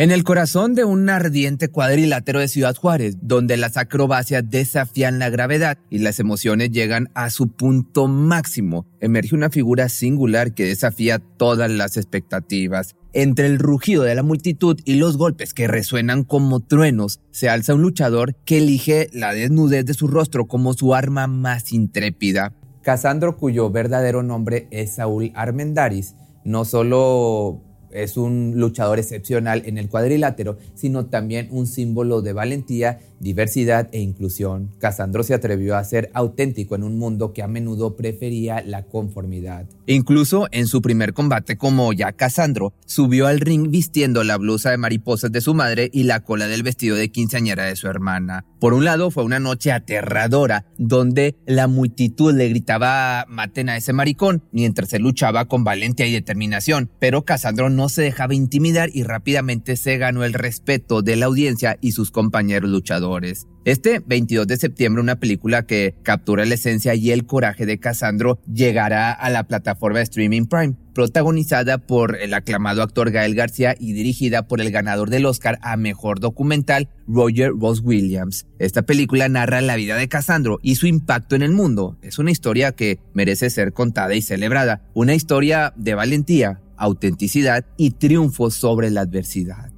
En el corazón de un ardiente cuadrilátero de Ciudad Juárez, donde las acrobacias desafían la gravedad y las emociones llegan a su punto máximo, emerge una figura singular que desafía todas las expectativas. Entre el rugido de la multitud y los golpes que resuenan como truenos, se alza un luchador que elige la desnudez de su rostro como su arma más intrépida. Casandro, cuyo verdadero nombre es Saúl Armendaris, no solo es un luchador excepcional en el cuadrilátero, sino también un símbolo de valentía, diversidad e inclusión. Casandro se atrevió a ser auténtico en un mundo que a menudo prefería la conformidad. Incluso en su primer combate como ya Casandro, subió al ring vistiendo la blusa de mariposas de su madre y la cola del vestido de quinceañera de su hermana. Por un lado fue una noche aterradora, donde la multitud le gritaba maten a ese maricón, mientras él luchaba con valentía y determinación, pero Casandro no se dejaba intimidar y rápidamente se ganó el respeto de la audiencia y sus compañeros luchadores. Este 22 de septiembre, una película que captura la esencia y el coraje de Casandro llegará a la plataforma de streaming Prime, protagonizada por el aclamado actor Gael García y dirigida por el ganador del Oscar a Mejor Documental, Roger Ross Williams. Esta película narra la vida de Casandro y su impacto en el mundo. Es una historia que merece ser contada y celebrada, una historia de valentía, autenticidad y triunfo sobre la adversidad.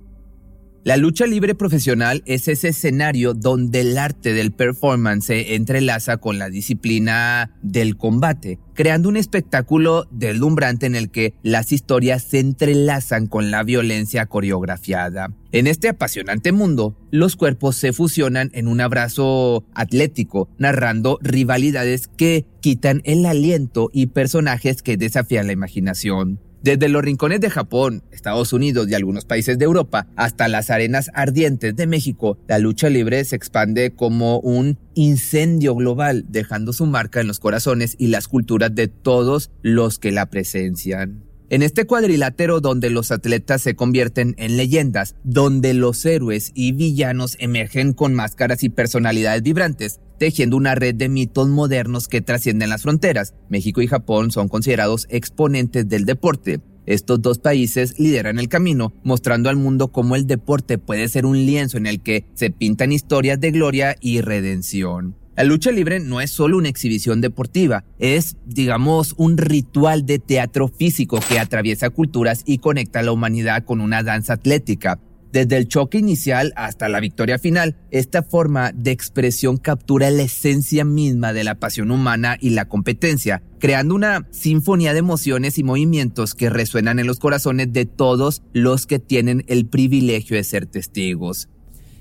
La lucha libre profesional es ese escenario donde el arte del performance se entrelaza con la disciplina del combate, creando un espectáculo deslumbrante en el que las historias se entrelazan con la violencia coreografiada. En este apasionante mundo, los cuerpos se fusionan en un abrazo atlético, narrando rivalidades que quitan el aliento y personajes que desafían la imaginación. Desde los rincones de Japón, Estados Unidos y algunos países de Europa hasta las arenas ardientes de México, la lucha libre se expande como un incendio global, dejando su marca en los corazones y las culturas de todos los que la presencian. En este cuadrilátero donde los atletas se convierten en leyendas, donde los héroes y villanos emergen con máscaras y personalidades vibrantes, tejiendo una red de mitos modernos que trascienden las fronteras. México y Japón son considerados exponentes del deporte. Estos dos países lideran el camino, mostrando al mundo cómo el deporte puede ser un lienzo en el que se pintan historias de gloria y redención. La lucha libre no es solo una exhibición deportiva, es, digamos, un ritual de teatro físico que atraviesa culturas y conecta a la humanidad con una danza atlética. Desde el choque inicial hasta la victoria final, esta forma de expresión captura la esencia misma de la pasión humana y la competencia, creando una sinfonía de emociones y movimientos que resuenan en los corazones de todos los que tienen el privilegio de ser testigos.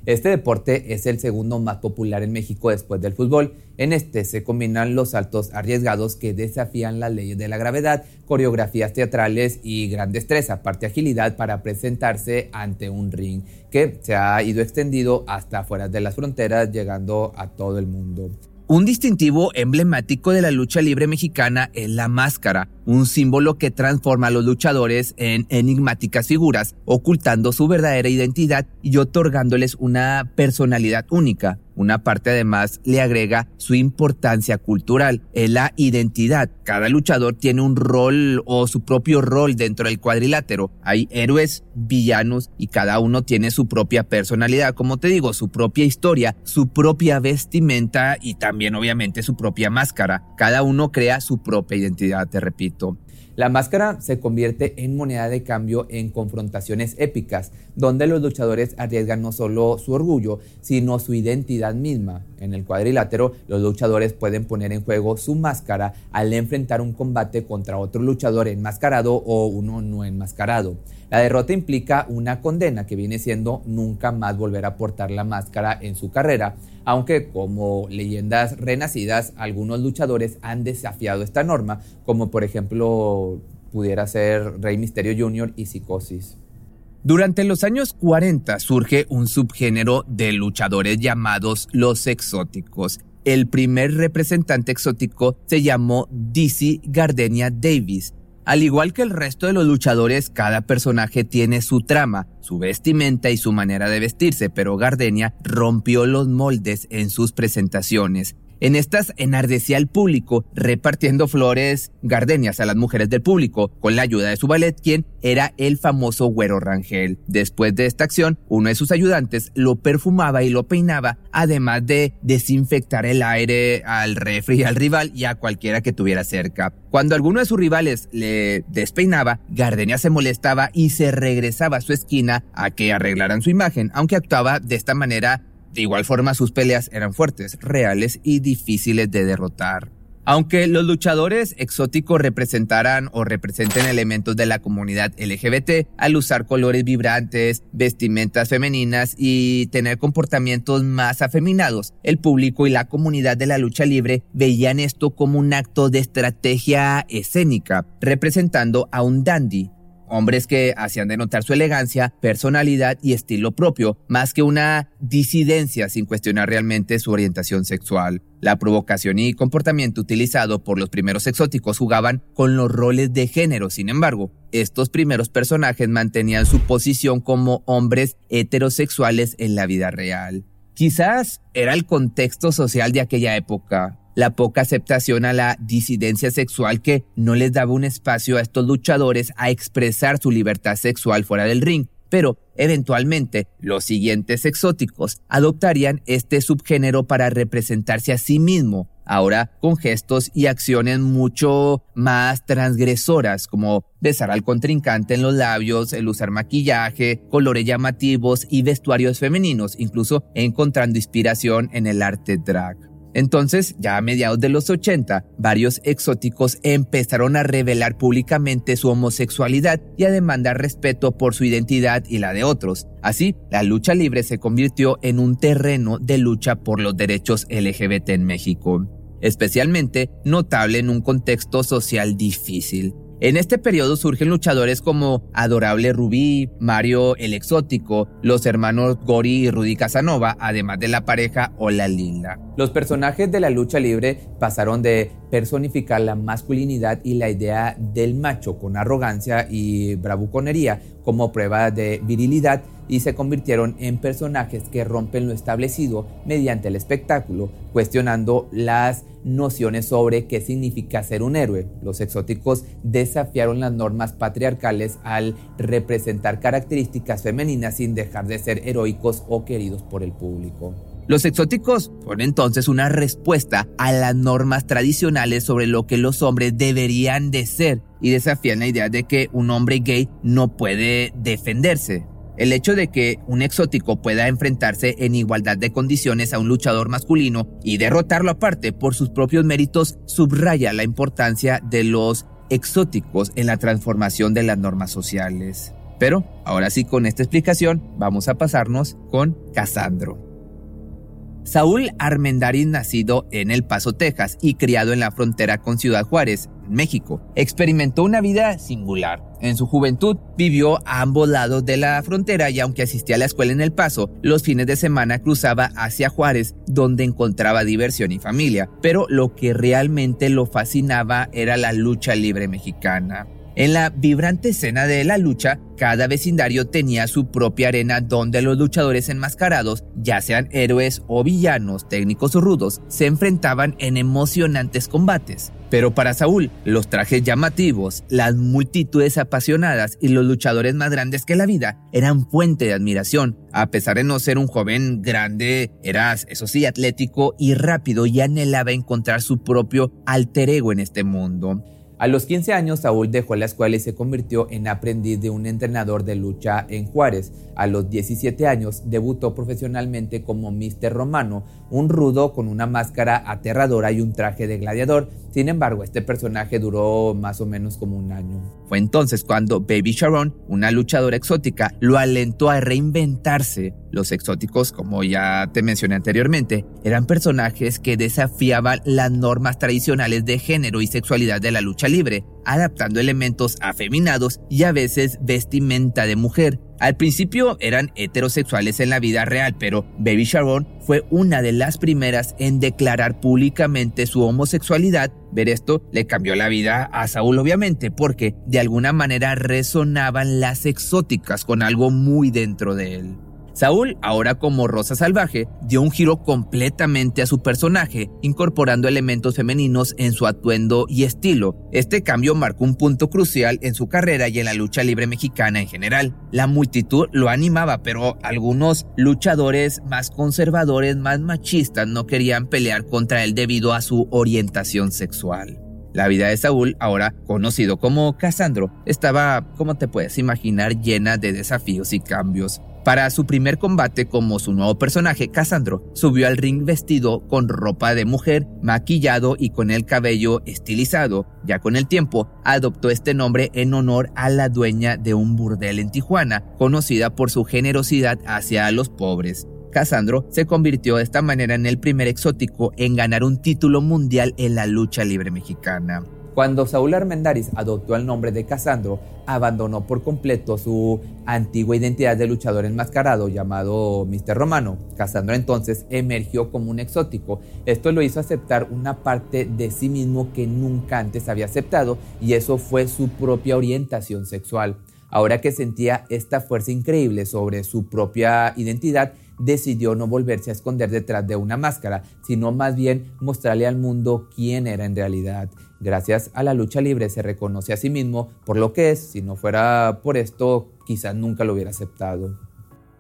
Este deporte es el segundo más popular en México después del fútbol. En este se combinan los saltos arriesgados que desafían las leyes de la gravedad, coreografías teatrales y gran destreza, aparte agilidad para presentarse ante un ring que se ha ido extendido hasta afuera de las fronteras, llegando a todo el mundo. Un distintivo emblemático de la lucha libre mexicana es la máscara, un símbolo que transforma a los luchadores en enigmáticas figuras, ocultando su verdadera identidad y otorgándoles una personalidad única. Una parte además le agrega su importancia cultural, es la identidad. Cada luchador tiene un rol o su propio rol dentro del cuadrilátero. Hay héroes, villanos y cada uno tiene su propia personalidad, como te digo, su propia historia, su propia vestimenta y también obviamente su propia máscara. Cada uno crea su propia identidad, te repito. La máscara se convierte en moneda de cambio en confrontaciones épicas, donde los luchadores arriesgan no solo su orgullo, sino su identidad misma. En el cuadrilátero, los luchadores pueden poner en juego su máscara al enfrentar un combate contra otro luchador enmascarado o uno no enmascarado. La derrota implica una condena que viene siendo nunca más volver a portar la máscara en su carrera, aunque como leyendas renacidas, algunos luchadores han desafiado esta norma, como por ejemplo pudiera ser Rey Misterio Jr. y Psicosis. Durante los años 40 surge un subgénero de luchadores llamados los exóticos. El primer representante exótico se llamó Dizzy Gardenia Davis. Al igual que el resto de los luchadores, cada personaje tiene su trama, su vestimenta y su manera de vestirse, pero Gardenia rompió los moldes en sus presentaciones. En estas enardecía al público repartiendo flores gardenias a las mujeres del público con la ayuda de su ballet, quien era el famoso Güero Rangel. Después de esta acción, uno de sus ayudantes lo perfumaba y lo peinaba, además de desinfectar el aire al refri, al rival y a cualquiera que tuviera cerca. Cuando alguno de sus rivales le despeinaba, Gardenia se molestaba y se regresaba a su esquina a que arreglaran su imagen, aunque actuaba de esta manera de igual forma sus peleas eran fuertes, reales y difíciles de derrotar. Aunque los luchadores exóticos representaran o representen elementos de la comunidad LGBT al usar colores vibrantes, vestimentas femeninas y tener comportamientos más afeminados, el público y la comunidad de la lucha libre veían esto como un acto de estrategia escénica, representando a un dandy, hombres que hacían denotar su elegancia, personalidad y estilo propio, más que una disidencia sin cuestionar realmente su orientación sexual. La provocación y comportamiento utilizado por los primeros exóticos jugaban con los roles de género, sin embargo, estos primeros personajes mantenían su posición como hombres heterosexuales en la vida real. Quizás era el contexto social de aquella época, la poca aceptación a la disidencia sexual que no les daba un espacio a estos luchadores a expresar su libertad sexual fuera del ring, pero eventualmente los siguientes exóticos adoptarían este subgénero para representarse a sí mismo, ahora con gestos y acciones mucho más transgresoras, como besar al contrincante en los labios, el usar maquillaje, colores llamativos y vestuarios femeninos, incluso encontrando inspiración en el arte drag. Entonces, ya a mediados de los 80, varios exóticos empezaron a revelar públicamente su homosexualidad y a demandar respeto por su identidad y la de otros. Así, la lucha libre se convirtió en un terreno de lucha por los derechos LGBT en México, especialmente notable en un contexto social difícil. En este periodo surgen luchadores como Adorable Rubí, Mario el Exótico, los hermanos Gori y Rudy Casanova, además de la pareja Hola Linda. Los personajes de la lucha libre pasaron de personificar la masculinidad y la idea del macho con arrogancia y bravuconería como prueba de virilidad y se convirtieron en personajes que rompen lo establecido mediante el espectáculo, cuestionando las nociones sobre qué significa ser un héroe. Los exóticos desafiaron las normas patriarcales al representar características femeninas sin dejar de ser heroicos o queridos por el público. Los exóticos fueron entonces una respuesta a las normas tradicionales sobre lo que los hombres deberían de ser y desafían la idea de que un hombre gay no puede defenderse. El hecho de que un exótico pueda enfrentarse en igualdad de condiciones a un luchador masculino y derrotarlo aparte por sus propios méritos subraya la importancia de los exóticos en la transformación de las normas sociales. Pero ahora sí, con esta explicación, vamos a pasarnos con Casandro. Saúl Armendáriz, nacido en El Paso, Texas, y criado en la frontera con Ciudad Juárez, México, experimentó una vida singular. En su juventud vivió a ambos lados de la frontera y aunque asistía a la escuela en El Paso, los fines de semana cruzaba hacia Juárez, donde encontraba diversión y familia. Pero lo que realmente lo fascinaba era la lucha libre mexicana. En la vibrante escena de la lucha, cada vecindario tenía su propia arena donde los luchadores enmascarados, ya sean héroes o villanos, técnicos o rudos, se enfrentaban en emocionantes combates. Pero para Saúl, los trajes llamativos, las multitudes apasionadas y los luchadores más grandes que la vida eran fuente de admiración. A pesar de no ser un joven grande, eras, eso sí, atlético y rápido y anhelaba encontrar su propio alter ego en este mundo. A los 15 años, Saúl dejó la escuela y se convirtió en aprendiz de un entrenador de lucha en Juárez. A los 17 años, debutó profesionalmente como Mr. Romano, un rudo con una máscara aterradora y un traje de gladiador. Sin embargo, este personaje duró más o menos como un año. Fue entonces cuando Baby Sharon, una luchadora exótica, lo alentó a reinventarse Los exóticos, como ya te mencioné anteriormente, eran personajes que desafiaban las normas tradicionales de género y sexualidad de la lucha libre, adaptando elementos afeminados y a veces vestimenta de mujer. Al principio eran heterosexuales en la vida real, pero Baby Sharon fue una de las primeras en declarar públicamente su homosexualidad. Ver esto le cambió la vida a Saúl obviamente, porque de alguna manera resonaban las exóticas con algo muy dentro de él. Saúl, ahora como Rosa Salvaje, dio un giro completamente a su personaje, incorporando elementos femeninos en su atuendo y estilo. Este cambio marcó un punto crucial en su carrera y en la lucha libre mexicana en general. La multitud lo animaba, pero algunos luchadores más conservadores, más machistas, no querían pelear contra él debido a su orientación sexual. La vida de Saúl, ahora conocido como Casandro, estaba, como te puedes imaginar, llena de desafíos y cambios. Para su primer combate como su nuevo personaje, Cassandro subió al ring vestido con ropa de mujer, maquillado y con el cabello estilizado. Ya con el tiempo, adoptó este nombre en honor a la dueña de un burdel en Tijuana, conocida por su generosidad hacia los pobres. Cassandro se convirtió de esta manera en el primer exótico en ganar un título mundial en la lucha libre mexicana. Cuando Saúl Armendáriz adoptó el nombre de Casandro, abandonó por completo su antigua identidad de luchador enmascarado llamado Mr. Romano. Casandro entonces emergió como un exótico. Esto lo hizo aceptar una parte de sí mismo que nunca antes había aceptado y eso fue su propia orientación sexual. Ahora que sentía esta fuerza increíble sobre su propia identidad, decidió no volverse a esconder detrás de una máscara, sino más bien mostrarle al mundo quién era en realidad. Gracias a la lucha libre se reconoce a sí mismo por lo que es, si no fuera por esto quizás nunca lo hubiera aceptado.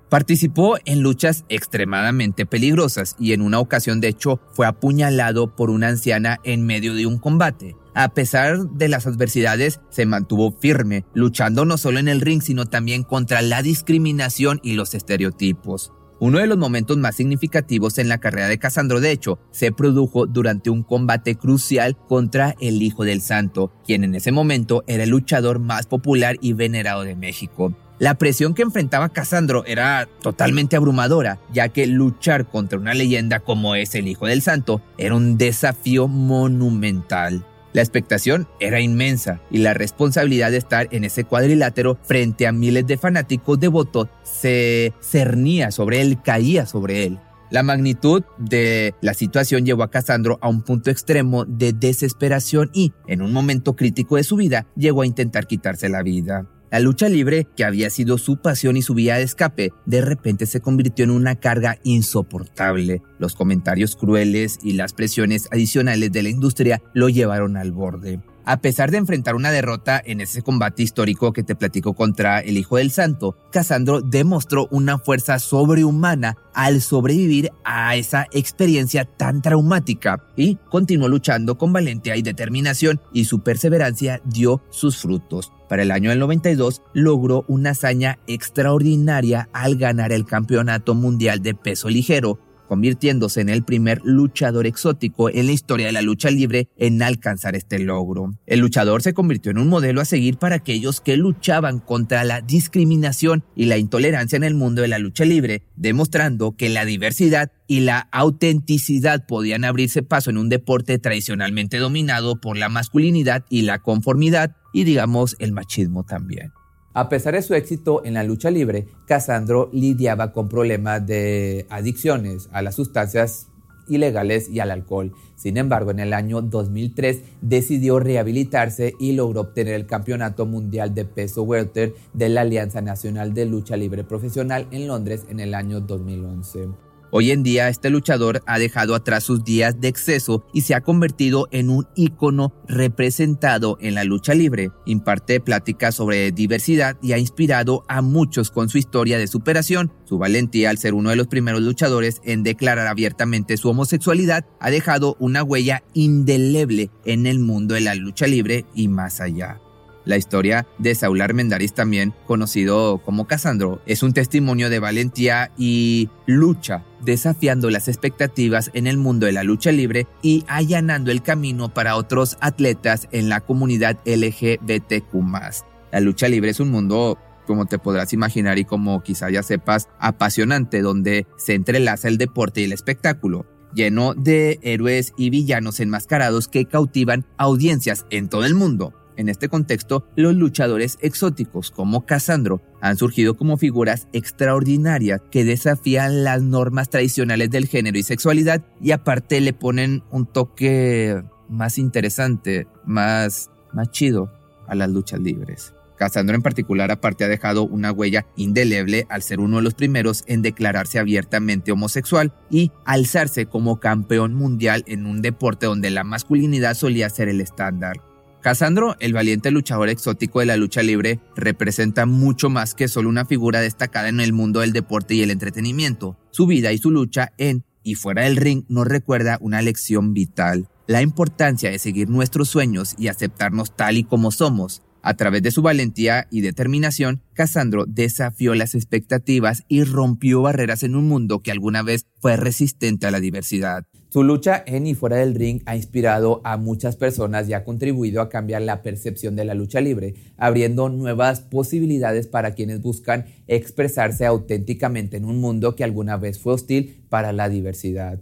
Participó en luchas extremadamente peligrosas y en una ocasión de hecho fue apuñalado por una anciana en medio de un combate. A pesar de las adversidades, se mantuvo firme, luchando no solo en el ring, sino también contra la discriminación y los estereotipos. Uno de los momentos más significativos en la carrera de Casandro, de hecho, se produjo durante un combate crucial contra el Hijo del Santo, quien en ese momento era el luchador más popular y venerado de México. La presión que enfrentaba Casandro era totalmente abrumadora, ya que luchar contra una leyenda como es el Hijo del Santo era un desafío monumental. La expectación era inmensa y la responsabilidad de estar en ese cuadrilátero frente a miles de fanáticos devotos se cernía sobre él, caía sobre él. La magnitud de la situación llevó a Casandro a un punto extremo de desesperación y, en un momento crítico de su vida, llegó a intentar quitarse la vida. La lucha libre, que había sido su pasión y su vía de escape, de repente se convirtió en una carga insoportable. Los comentarios crueles y las presiones adicionales de la industria lo llevaron al borde. A pesar de enfrentar una derrota en ese combate histórico que te platico contra el Hijo del Santo, Casandro demostró una fuerza sobrehumana al sobrevivir a esa experiencia tan traumática y continuó luchando con valentía y determinación y su perseverancia dio sus frutos. Para el año del 92 logró una hazaña extraordinaria al ganar el Campeonato Mundial de Peso Ligero, convirtiéndose en el primer luchador exótico en la historia de la lucha libre en alcanzar este logro. El luchador se convirtió en un modelo a seguir para aquellos que luchaban contra la discriminación y la intolerancia en el mundo de la lucha libre, demostrando que la diversidad y la autenticidad podían abrirse paso en un deporte tradicionalmente dominado por la masculinidad y la conformidad y digamos el machismo también. A pesar de su éxito en la lucha libre, Casandro lidiaba con problemas de adicciones a las sustancias ilegales y al alcohol. Sin embargo, en el año 2003 decidió rehabilitarse y logró obtener el Campeonato Mundial de Peso Welter de la Alianza Nacional de Lucha Libre Profesional en Londres en el año 2011. Hoy en día este luchador ha dejado atrás sus días de exceso y se ha convertido en un ícono representado en la lucha libre. Imparte pláticas sobre diversidad y ha inspirado a muchos con su historia de superación. Su valentía al ser uno de los primeros luchadores en declarar abiertamente su homosexualidad ha dejado una huella indeleble en el mundo de la lucha libre y más allá. La historia de Saúl Armendáriz, también conocido como Casandro, es un testimonio de valentía y lucha, desafiando las expectativas en el mundo de la lucha libre y allanando el camino para otros atletas en la comunidad LGBTQ. La lucha libre es un mundo como te podrás imaginar y como quizá ya sepas, apasionante, donde se entrelaza el deporte y el espectáculo lleno de héroes y villanos enmascarados que cautivan audiencias en todo el mundo. En este contexto, los luchadores exóticos como Cassandro han surgido como figuras extraordinarias que desafían las normas tradicionales del género y sexualidad y aparte le ponen un toque más interesante, más, más chido a las luchas libres. Cassandro en particular aparte ha dejado una huella indeleble al ser uno de los primeros en declararse abiertamente homosexual y alzarse como campeón mundial en un deporte donde la masculinidad solía ser el estándar. Casandro, el valiente luchador exótico de la lucha libre, representa mucho más que solo una figura destacada en el mundo del deporte y el entretenimiento. Su vida y su lucha en y fuera del ring nos recuerda una lección vital, la importancia de seguir nuestros sueños y aceptarnos tal y como somos, a través de su valentía y determinación, Cassandro desafió las expectativas y rompió barreras en un mundo que alguna vez fue resistente a la diversidad. Su lucha en y fuera del ring ha inspirado a muchas personas y ha contribuido a cambiar la percepción de la lucha libre, abriendo nuevas posibilidades para quienes buscan expresarse auténticamente en un mundo que alguna vez fue hostil para la diversidad.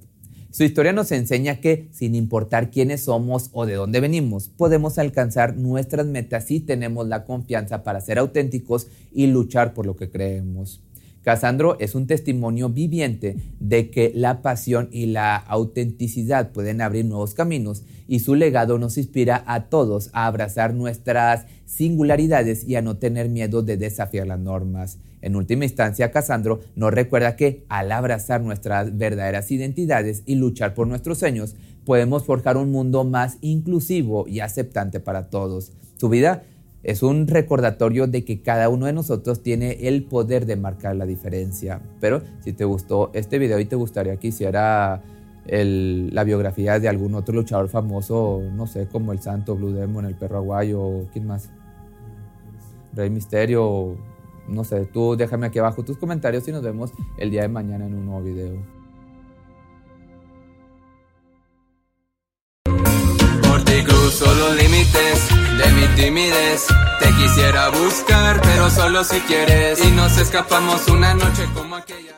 Su historia nos enseña que, sin importar quiénes somos o de dónde venimos, podemos alcanzar nuestras metas si tenemos la confianza para ser auténticos y luchar por lo que creemos. Casandro es un testimonio viviente de que la pasión y la autenticidad pueden abrir nuevos caminos y su legado nos inspira a todos a abrazar nuestras singularidades y a no tener miedo de desafiar las normas. En última instancia, Casandro nos recuerda que al abrazar nuestras verdaderas identidades y luchar por nuestros sueños, podemos forjar un mundo más inclusivo y aceptante para todos. Su vida es un recordatorio de que cada uno de nosotros tiene el poder de marcar la diferencia. Pero si te gustó este video y te gustaría que hiciera la biografía de algún otro luchador famoso, no sé, como el Santo, Blue Demon, el Perro Aguayo, ¿quién más? Rey Misterio, no sé, tú déjame aquí abajo tus comentarios y nos vemos el día de mañana en un nuevo video. Por ti cruzo los límites mi timidez. Te quisiera buscar, pero solo si quieres. Y nos escapamos una noche como aquella.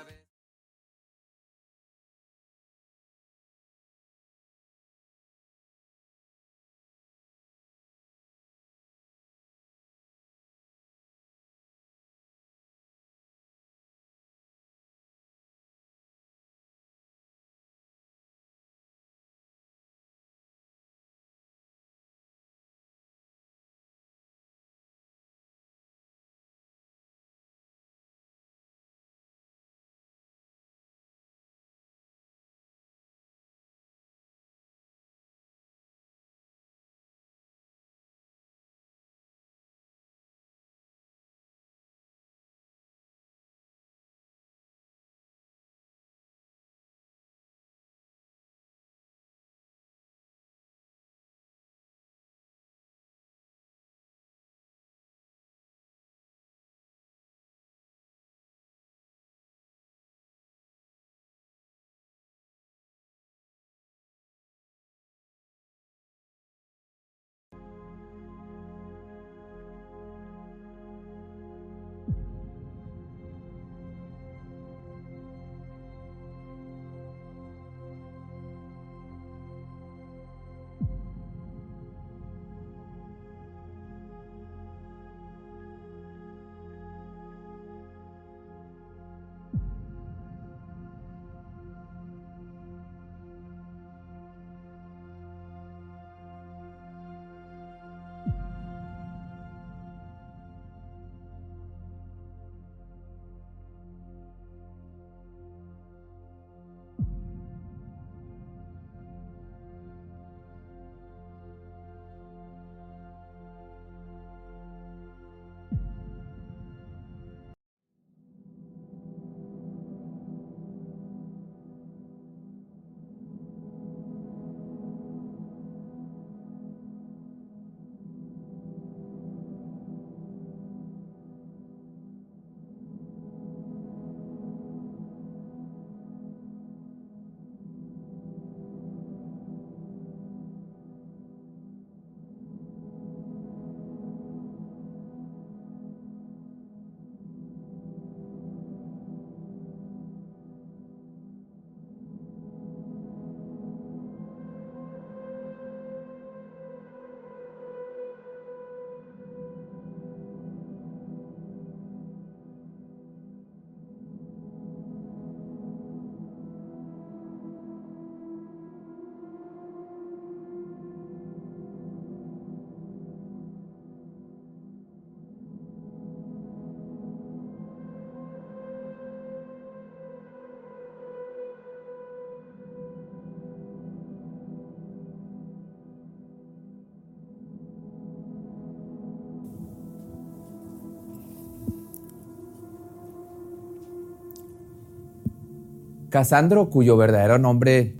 Casandro, cuyo verdadero nombre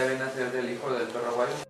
debe nacer del hijo del perro guayo.